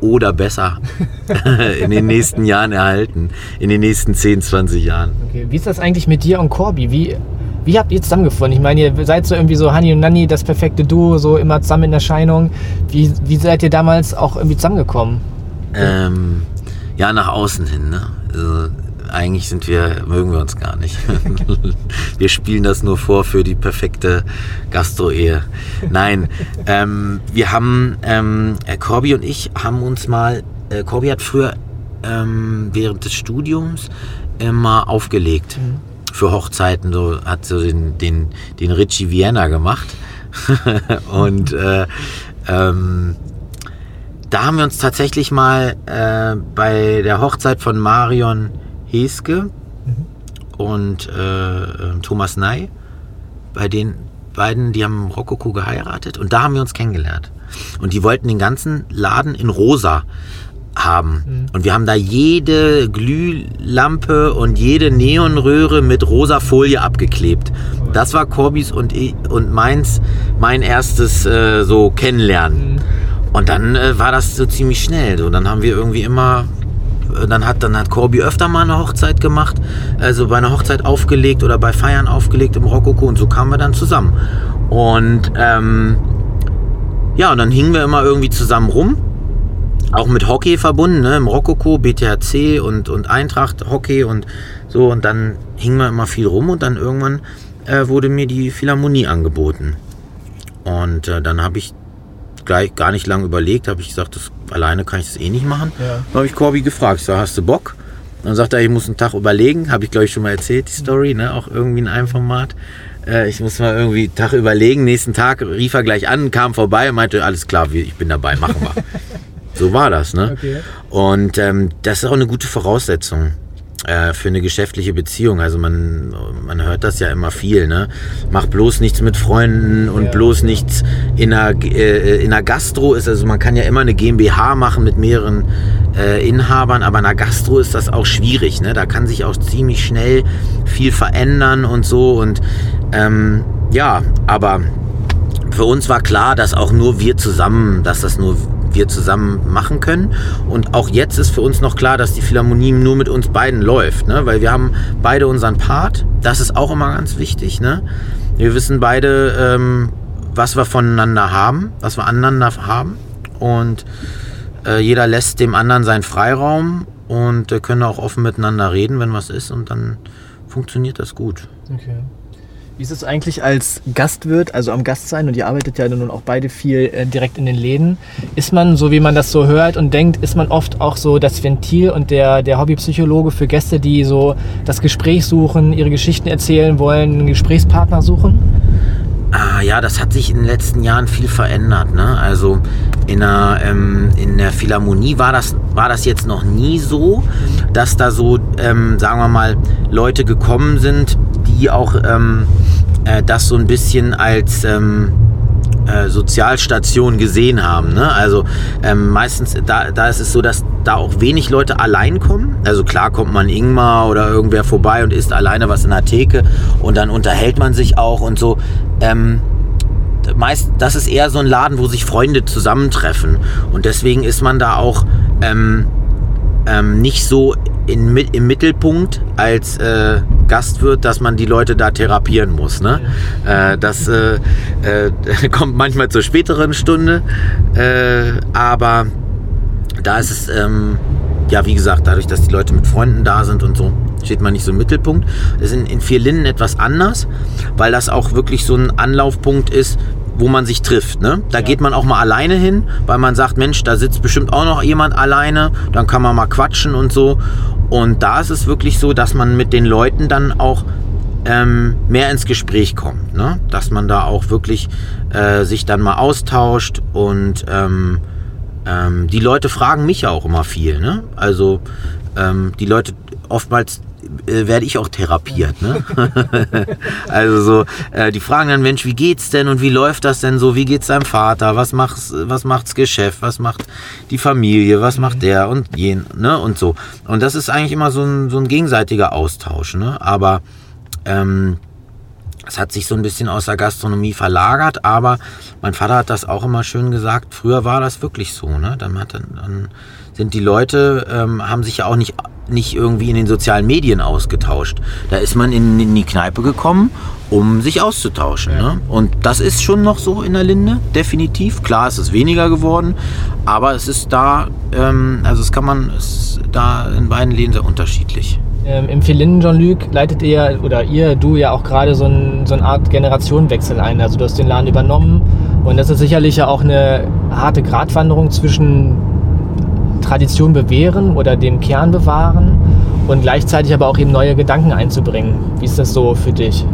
oder besser in den nächsten Jahren erhalten. In den nächsten 10, 20 Jahren. Okay. Wie ist das eigentlich mit dir und Corby? Wie, wie habt ihr zusammengefunden? Ich meine, ihr seid so irgendwie so Hani und Nanni, das perfekte Duo, so immer zusammen in Erscheinung. Wie, wie seid ihr damals auch irgendwie zusammengekommen? Ähm, ja, nach außen hin. Ne? Also, eigentlich sind wir, mögen wir uns gar nicht. wir spielen das nur vor für die perfekte Gastro-Ehe. Nein, ähm, wir haben, ähm, äh, Corby und ich haben uns mal, äh, Corby hat früher ähm, während des Studiums immer aufgelegt. Mhm. Für Hochzeiten, so hat so den, den, den Richie Vienna gemacht. und äh, ähm, da haben wir uns tatsächlich mal äh, bei der Hochzeit von Marion Heske mhm. und äh, ähm, Thomas Ney. Bei den beiden, die haben Rokoko geheiratet und da haben wir uns kennengelernt. Und die wollten den ganzen Laden in rosa haben. Mhm. Und wir haben da jede Glühlampe und jede Neonröhre mit rosa Folie abgeklebt. Das war Corbys und, und meins, mein erstes äh, so Kennenlernen. Mhm. Und dann äh, war das so ziemlich schnell. So, dann haben wir irgendwie immer dann hat, dann hat Corby öfter mal eine Hochzeit gemacht, also bei einer Hochzeit aufgelegt oder bei Feiern aufgelegt im Rokoko und so kamen wir dann zusammen. Und ähm, ja, und dann hingen wir immer irgendwie zusammen rum. Auch mit Hockey verbunden, ne? im Rokoko, BTHC und, und Eintracht Hockey und so. Und dann hingen wir immer viel rum und dann irgendwann äh, wurde mir die Philharmonie angeboten. Und äh, dann habe ich gleich gar nicht lange überlegt, habe ich gesagt, das, alleine kann ich das eh nicht machen. Ja. Dann habe ich Corby gefragt, ich hast du Bock? Dann sagt er, ich muss einen Tag überlegen. Habe ich, glaube ich, schon mal erzählt, die Story, ne? auch irgendwie in einem Format. Äh, ich muss mal irgendwie einen Tag überlegen. Nächsten Tag rief er gleich an, kam vorbei und meinte, alles klar, ich bin dabei, machen wir. so war das. Ne? Okay. Und ähm, das ist auch eine gute Voraussetzung äh, für eine geschäftliche Beziehung. Also man, man hört das ja immer viel, ne? Mach bloß nichts mit Freunden und ja. bloß nichts in einer, äh, in einer Gastro ist, also man kann ja immer eine GmbH machen mit mehreren äh, Inhabern, aber in einer Gastro ist das auch schwierig, ne? Da kann sich auch ziemlich schnell viel verändern und so und ähm, ja, aber für uns war klar, dass auch nur wir zusammen, dass das nur wir zusammen machen können. Und auch jetzt ist für uns noch klar, dass die Philharmonie nur mit uns beiden läuft, ne? weil wir haben beide unseren Part. Das ist auch immer ganz wichtig. Ne? Wir wissen beide, ähm, was wir voneinander haben, was wir aneinander haben. Und äh, jeder lässt dem anderen seinen Freiraum und äh, können auch offen miteinander reden, wenn was ist. Und dann funktioniert das gut. Okay. Wie ist es eigentlich als Gastwirt, also am Gast sein, und ihr arbeitet ja nun auch beide viel äh, direkt in den Läden. Ist man, so wie man das so hört und denkt, ist man oft auch so das Ventil und der, der Hobbypsychologe für Gäste, die so das Gespräch suchen, ihre Geschichten erzählen wollen, einen Gesprächspartner suchen? Ah, ja, das hat sich in den letzten Jahren viel verändert. Ne? Also in der, ähm, in der Philharmonie war das, war das jetzt noch nie so, dass da so, ähm, sagen wir mal, Leute gekommen sind, die auch ähm, äh, das so ein bisschen als, ähm, äh, Sozialstation gesehen haben. Ne? Also ähm, meistens, da, da ist es so, dass da auch wenig Leute allein kommen. Also klar kommt man Ingmar oder irgendwer vorbei und isst alleine was in der Theke und dann unterhält man sich auch und so. Ähm, meist, das ist eher so ein Laden, wo sich Freunde zusammentreffen. Und deswegen ist man da auch ähm, ähm, nicht so in, im Mittelpunkt als äh, Gastwirt, dass man die Leute da therapieren muss. Ne? Äh, das äh, äh kommt manchmal zur späteren Stunde, äh, aber da ist es, ähm, ja, wie gesagt, dadurch, dass die Leute mit Freunden da sind und so, steht man nicht so im Mittelpunkt. Das ist in, in Vierlinden etwas anders, weil das auch wirklich so ein Anlaufpunkt ist, wo man sich trifft. Ne? Da ja. geht man auch mal alleine hin, weil man sagt, Mensch, da sitzt bestimmt auch noch jemand alleine, dann kann man mal quatschen und so. Und da ist es wirklich so, dass man mit den Leuten dann auch ähm, mehr ins Gespräch kommt. Ne? Dass man da auch wirklich äh, sich dann mal austauscht und ähm, ähm, die Leute fragen mich ja auch immer viel. Ne? Also ähm, die Leute oftmals äh, werde ich auch therapiert. Ne? also so, äh, die fragen dann, Mensch, wie geht's denn und wie läuft das denn so? Wie geht's deinem Vater? Was macht's, was macht's Geschäft? Was macht die Familie? Was macht der und jen, ne? Und so. Und das ist eigentlich immer so ein, so ein gegenseitiger Austausch, ne? Aber ähm, es hat sich so ein bisschen aus der Gastronomie verlagert, aber mein Vater hat das auch immer schön gesagt. Früher war das wirklich so, ne? Dann, hat, dann sind die Leute, ähm, haben sich ja auch nicht nicht irgendwie in den sozialen Medien ausgetauscht. Da ist man in, in die Kneipe gekommen, um sich auszutauschen. Ja. Ne? Und das ist schon noch so in der Linde, definitiv. Klar, es ist weniger geworden, aber es ist da, ähm, also es kann man, es ist da in beiden Läden sehr unterschiedlich. Ähm, Im Philinnen, Jean-Luc, leitet ihr oder ihr, du ja auch gerade so, ein, so eine Art Generationenwechsel ein. Also du hast den Laden übernommen und das ist sicherlich ja auch eine harte Gratwanderung zwischen Tradition bewähren oder den Kern bewahren und gleichzeitig aber auch eben neue Gedanken einzubringen. Wie ist das so für dich?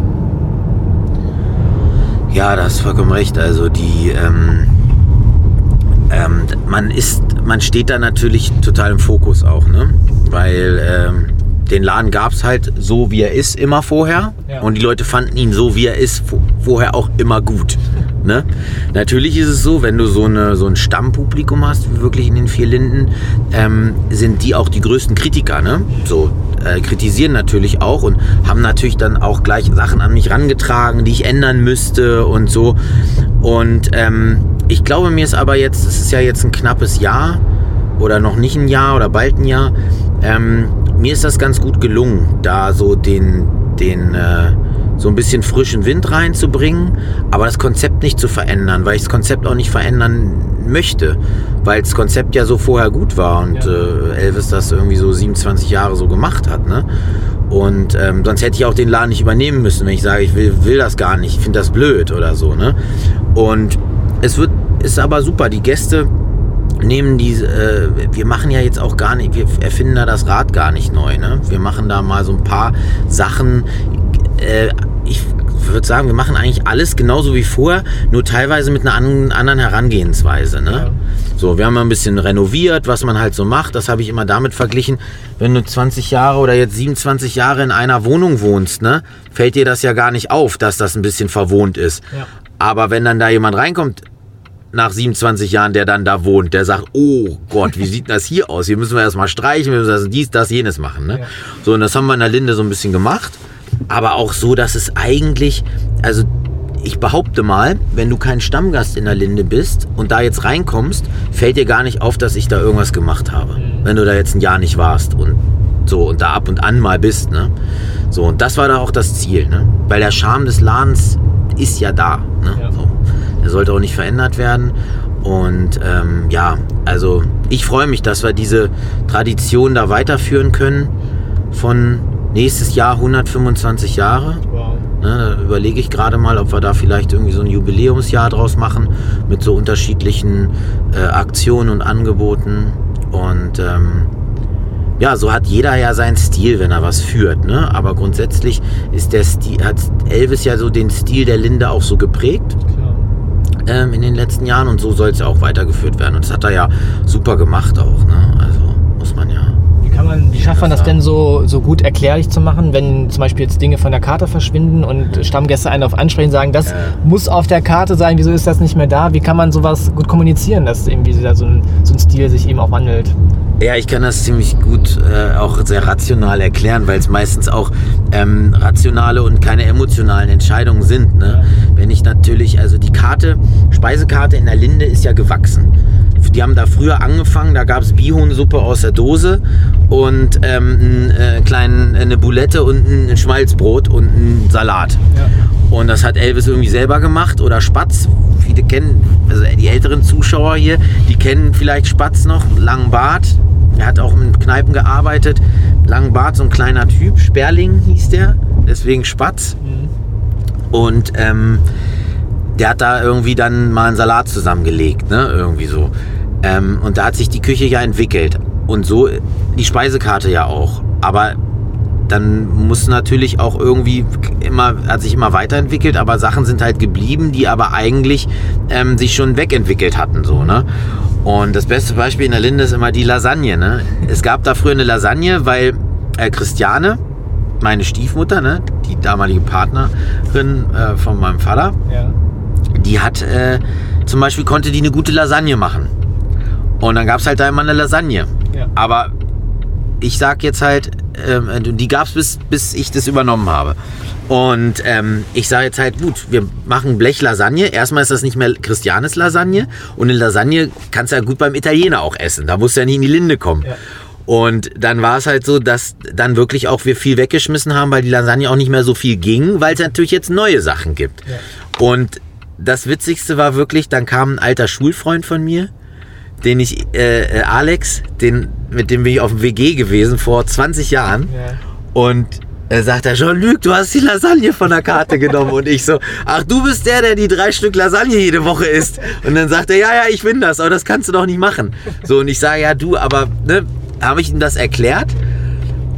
Ja, das ist vollkommen recht. Also die ähm, ähm, man ist, man steht da natürlich total im Fokus auch, ne? Weil ähm, den Laden gab es halt so, wie er ist, immer vorher. Ja. Und die Leute fanden ihn so, wie er ist, vorher auch immer gut. Ne? Natürlich ist es so, wenn du so, eine, so ein Stammpublikum hast, wie wirklich in den vier Linden, ähm, sind die auch die größten Kritiker. Ne? So, äh, kritisieren natürlich auch und haben natürlich dann auch gleich Sachen an mich rangetragen, die ich ändern müsste und so. Und ähm, ich glaube, mir ist aber jetzt, es ist ja jetzt ein knappes Jahr oder noch nicht ein Jahr oder bald ein Jahr. Ähm, mir ist das ganz gut gelungen, da so den, den äh, so ein bisschen frischen Wind reinzubringen, aber das Konzept nicht zu verändern, weil ich das Konzept auch nicht verändern möchte, weil das Konzept ja so vorher gut war und ja. äh, Elvis das irgendwie so 27 Jahre so gemacht hat. Ne? Und ähm, sonst hätte ich auch den Laden nicht übernehmen müssen, wenn ich sage, ich will, will das gar nicht, ich finde das blöd oder so. Ne? Und es wird, ist aber super, die Gäste nehmen diese, äh, wir machen ja jetzt auch gar nicht, wir erfinden da das Rad gar nicht neu. Ne? Wir machen da mal so ein paar Sachen. Äh, ich würde sagen, wir machen eigentlich alles genauso wie vorher, nur teilweise mit einer anderen Herangehensweise. Ne? Ja. So, wir haben ein bisschen renoviert, was man halt so macht. Das habe ich immer damit verglichen, wenn du 20 Jahre oder jetzt 27 Jahre in einer Wohnung wohnst, ne, fällt dir das ja gar nicht auf, dass das ein bisschen verwohnt ist. Ja. Aber wenn dann da jemand reinkommt, nach 27 Jahren, der dann da wohnt, der sagt, oh Gott, wie sieht das hier aus? Hier müssen wir erstmal streichen, wir müssen das, dies, das, jenes machen. Ne? Ja. So, und das haben wir in der Linde so ein bisschen gemacht. Aber auch so, dass es eigentlich, also ich behaupte mal, wenn du kein Stammgast in der Linde bist und da jetzt reinkommst, fällt dir gar nicht auf, dass ich da irgendwas gemacht habe. Mhm. Wenn du da jetzt ein Jahr nicht warst und so und da ab und an mal bist. Ne? So, und das war da auch das Ziel. Ne? Weil der Charme des Ladens ist ja da. Ne? Ja. So. Der sollte auch nicht verändert werden. Und ähm, ja, also ich freue mich, dass wir diese Tradition da weiterführen können. Von nächstes Jahr 125 Jahre. Wow. Ne, da überlege ich gerade mal, ob wir da vielleicht irgendwie so ein Jubiläumsjahr draus machen mit so unterschiedlichen äh, Aktionen und Angeboten. Und ähm, ja, so hat jeder ja seinen Stil, wenn er was führt. Ne? Aber grundsätzlich ist der Stil, hat Elvis ja so den Stil der Linde auch so geprägt ähm, in den letzten Jahren und so soll es ja auch weitergeführt werden. Und das hat er ja super gemacht auch. Ne? Also muss man ja. Wie kann man, wie schafft man das denn so, so gut erklärlich zu machen, wenn zum Beispiel jetzt Dinge von der Karte verschwinden und Stammgäste einen auf ansprechen, sagen, das Ja. muss auf der Karte sein, wieso ist das nicht mehr da? Wie kann man sowas gut kommunizieren, dass irgendwie so ein, so ein Stil sich eben auch wandelt? Ja, ich kann das ziemlich gut äh, auch sehr rational erklären, weil es meistens auch ähm, rationale und keine emotionalen Entscheidungen sind. Ne? Wenn ich natürlich, also die Karte, Speisekarte in der Linde ist ja gewachsen. Die haben da früher angefangen, da gab es Bihunsuppe aus der Dose und ähm, einen, äh, kleinen, eine Boulette und ein Schmalzbrot und einen Salat. Ja. Und das hat Elvis irgendwie selber gemacht oder Spatz. Viele kennen, also die älteren Zuschauer hier, die kennen vielleicht Spatz noch, langen Bart. Er hat auch in Kneipen gearbeitet. Langen Bart, so ein kleiner Typ. Sperling hieß der, deswegen Spatz. Und ähm, der hat da irgendwie dann mal einen Salat zusammengelegt, ne? Irgendwie so. Ähm, und da hat sich die Küche ja entwickelt. Und so die Speisekarte ja auch. Aber dann muss natürlich auch irgendwie immer, hat sich immer weiterentwickelt, aber Sachen sind halt geblieben, die aber eigentlich ähm, sich schon wegentwickelt hatten, so, ne? Und das beste Beispiel in der Linde ist immer die Lasagne, ne? Es gab da früher eine Lasagne, weil äh, Christiane, meine Stiefmutter, ne? Die damalige Partnerin äh, von meinem Vater, Ja. die hat äh, zum Beispiel konnte die eine gute Lasagne machen. Und dann gab es halt da immer eine Lasagne. Ja. Aber ich sag jetzt halt, ähm, die gab es bis, bis ich das übernommen habe. Und ähm, ich sage jetzt halt, gut, wir machen Blechlasagne. Erstmal ist das nicht mehr Christianes Lasagne. Und eine Lasagne kannst du ja gut beim Italiener auch essen. Da musst du ja nicht in die Linde kommen. Ja. Und dann war es halt so, dass dann wirklich auch wir viel weggeschmissen haben, weil die Lasagne auch nicht mehr so viel ging, weil es natürlich jetzt neue Sachen gibt. Ja. Und das Witzigste war wirklich, dann kam ein alter Schulfreund von mir, den ich, äh, äh, Alex, den, mit dem bin ich auf dem WG gewesen vor 20 Jahren. Ja. Und er sagt er, Jean-Luc, du hast die Lasagne von der Karte genommen. Und ich so, ach, du bist der, der die drei Stück Lasagne jede Woche isst. Und dann sagt er, ja, ja, ich bin das, aber das kannst du doch nicht machen. So, und ich sage, ja, du, aber, ne, habe ich ihm das erklärt.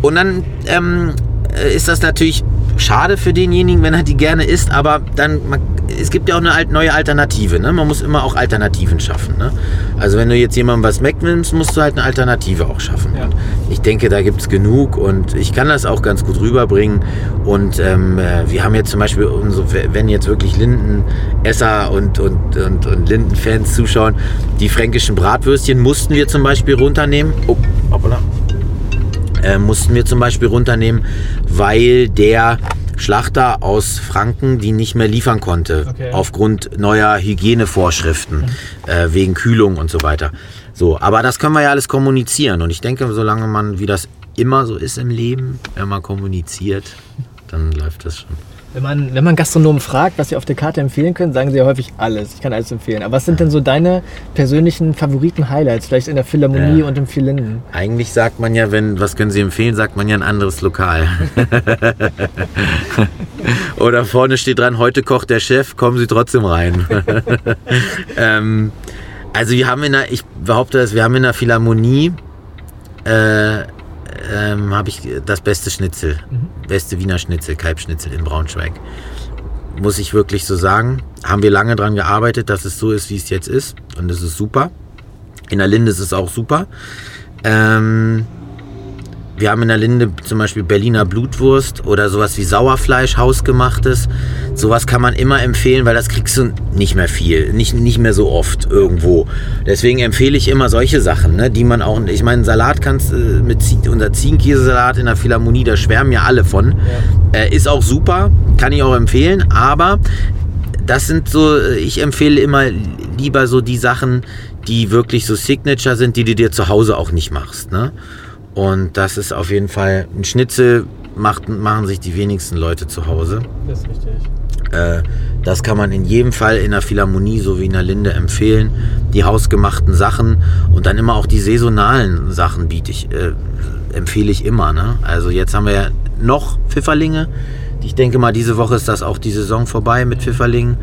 Und dann ähm, äh, ist das natürlich schade für denjenigen, wenn er die gerne isst, aber dann, man, es gibt ja auch eine neue Alternative. Ne? Man muss immer auch Alternativen schaffen. Ne? Also wenn du jetzt jemandem was wegnimmst, musst du halt eine Alternative auch schaffen. Ja. Ich denke, da gibt es genug und ich kann das auch ganz gut rüberbringen. Und ähm, äh, wir haben jetzt zum Beispiel, wenn jetzt wirklich Lindenesser und, und, und, und Lindenfans zuschauen, die fränkischen Bratwürstchen mussten wir zum Beispiel runternehmen. Oh, hoppala äh, mussten wir zum Beispiel runternehmen, weil der Schlachter aus Franken die nicht mehr liefern konnte, Okay. aufgrund neuer Hygienevorschriften, äh, wegen Kühlung und so weiter. So, aber das können wir ja alles kommunizieren und ich denke, solange man, wie das immer so ist im Leben, wenn man kommuniziert, dann läuft das schon. Wenn man, wenn man Gastronomen fragt, was sie auf der Karte empfehlen können, sagen sie ja häufig alles. Ich kann alles empfehlen. Aber was sind denn so deine persönlichen Favoriten-Highlights? Vielleicht in der Philharmonie Ja. und im Vier Linden? Eigentlich sagt man ja, wenn, was können Sie empfehlen, sagt man ja ein anderes Lokal. Oder vorne steht dran, heute kocht der Chef, kommen Sie trotzdem rein. ähm, also wir haben in der, ich behaupte, dass wir haben in der Philharmonie äh, ähm, habe ich das beste Schnitzel, beste Wiener Schnitzel, Kalbschnitzel in Braunschweig. Muss ich wirklich so sagen. Haben wir lange dran gearbeitet, dass es so ist, wie es jetzt ist. Und es ist super. In der Linde ist es auch super. Ähm, wir haben in der Linde zum Beispiel Berliner Blutwurst oder sowas wie Sauerfleisch, hausgemachtes. Sowas kann man immer empfehlen, weil das kriegst du nicht mehr viel, nicht, nicht mehr so oft irgendwo. Deswegen empfehle ich immer solche Sachen, ne, die man auch, ich meine, Salat kannst, äh, mit unser Ziegenkäsesalat in der Philharmonie, da schwärmen ja alle von. Äh, ist auch super, kann ich auch empfehlen, aber das sind so, äh, ich empfehle immer lieber so die Sachen, die wirklich so Signature sind, die du dir zu Hause auch nicht machst. Ne? Und das ist auf jeden Fall, ein Schnitzel macht, machen sich die wenigsten Leute zu Hause. Das ist richtig. Äh, das kann man in jedem Fall in der Philharmonie sowie in der Linde empfehlen. Die hausgemachten Sachen und dann immer auch die saisonalen Sachen biete ich, äh, empfehle ich immer. Ne? Also jetzt haben wir ja noch Pfifferlinge. Ich denke mal, diese Woche ist das auch die Saison vorbei mit Pfifferlingen.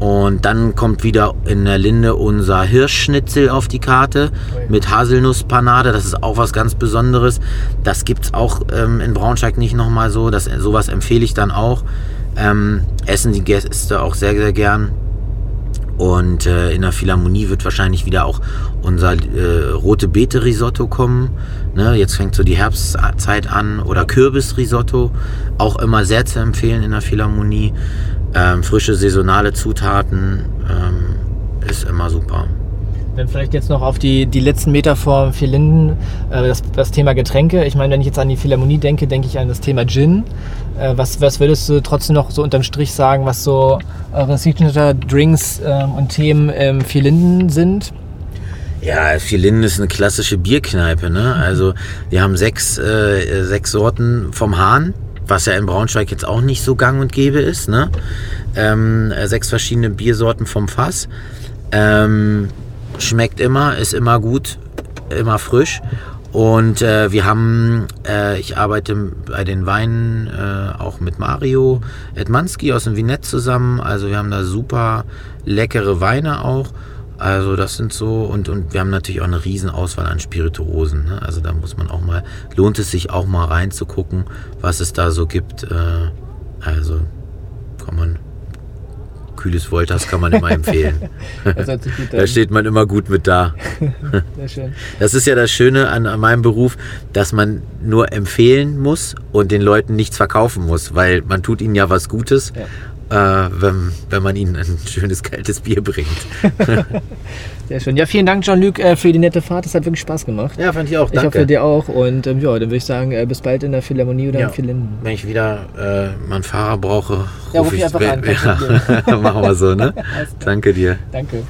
Und dann kommt wieder in der Linde unser Hirschschnitzel auf die Karte mit Haselnusspanade. Das ist auch was ganz Besonderes. Das gibt es auch ähm, in Braunschweig nicht nochmal so. Das, sowas empfehle ich dann auch. Ähm, essen die Gäste auch sehr, sehr gern. Und äh, in der Philharmonie wird wahrscheinlich wieder auch unser äh, rote Beete Risotto kommen. Ne? Jetzt fängt so die Herbstzeit an. Oder Kürbisrisotto. Auch immer sehr zu empfehlen in der Philharmonie. Ähm, frische saisonale Zutaten ähm, ist immer super. Dann vielleicht jetzt noch auf die, die letzten Meter vor Vier Linden, äh, das, das Thema Getränke. Ich meine, wenn ich jetzt an die Philharmonie denke, denke ich an das Thema Gin. Äh, was, was würdest du trotzdem noch so unterm Strich sagen, was so eure Signature Drinks äh, und Themen im Vier Linden sind? Ja, Vier Linden ist eine klassische Bierkneipe. Ne? Also wir haben sechs, äh, sechs Sorten vom Hahn, was ja in Braunschweig jetzt auch nicht so gang und gäbe ist. Ne? Ähm, äh, sechs verschiedene Biersorten vom Fass. Ähm, schmeckt immer, ist immer gut, immer frisch. Und äh, wir haben, äh, ich arbeite bei den Weinen äh, auch mit Mario Edmanski aus dem Vinett zusammen. Also wir haben da super leckere Weine auch. Also das sind so und, und wir haben natürlich auch eine riesen Auswahl an Spirituosen. Ne? Also da muss man auch mal, lohnt es sich auch mal reinzugucken, was es da so gibt. Äh, also kann man kühles Wolters kann man immer empfehlen. da steht man immer gut mit da. Sehr schön. Das ist ja das Schöne an, an, meinem Beruf, dass man nur empfehlen muss und den Leuten nichts verkaufen muss, weil man tut ihnen ja was Gutes. Ja äh, wenn, wenn man ihnen ein schönes kaltes Bier bringt. Sehr schön. Ja, vielen Dank, Jean-Luc, äh, für die nette Fahrt. Das hat wirklich Spaß gemacht. Ja, fand ich auch. Danke. Ich hoffe, dir auch. Und ähm, ja, dann würde ich sagen, äh, bis bald in der Philharmonie oder ja. in Philinden. Wenn ich wieder äh, meinen Fahrer brauche, ruf ja, ruf ich, ich einfach an. Ja. Machen wir so, ne? Danke dir. Danke.